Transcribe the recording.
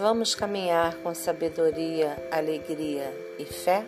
Vamos caminhar com sabedoria, alegria e fé?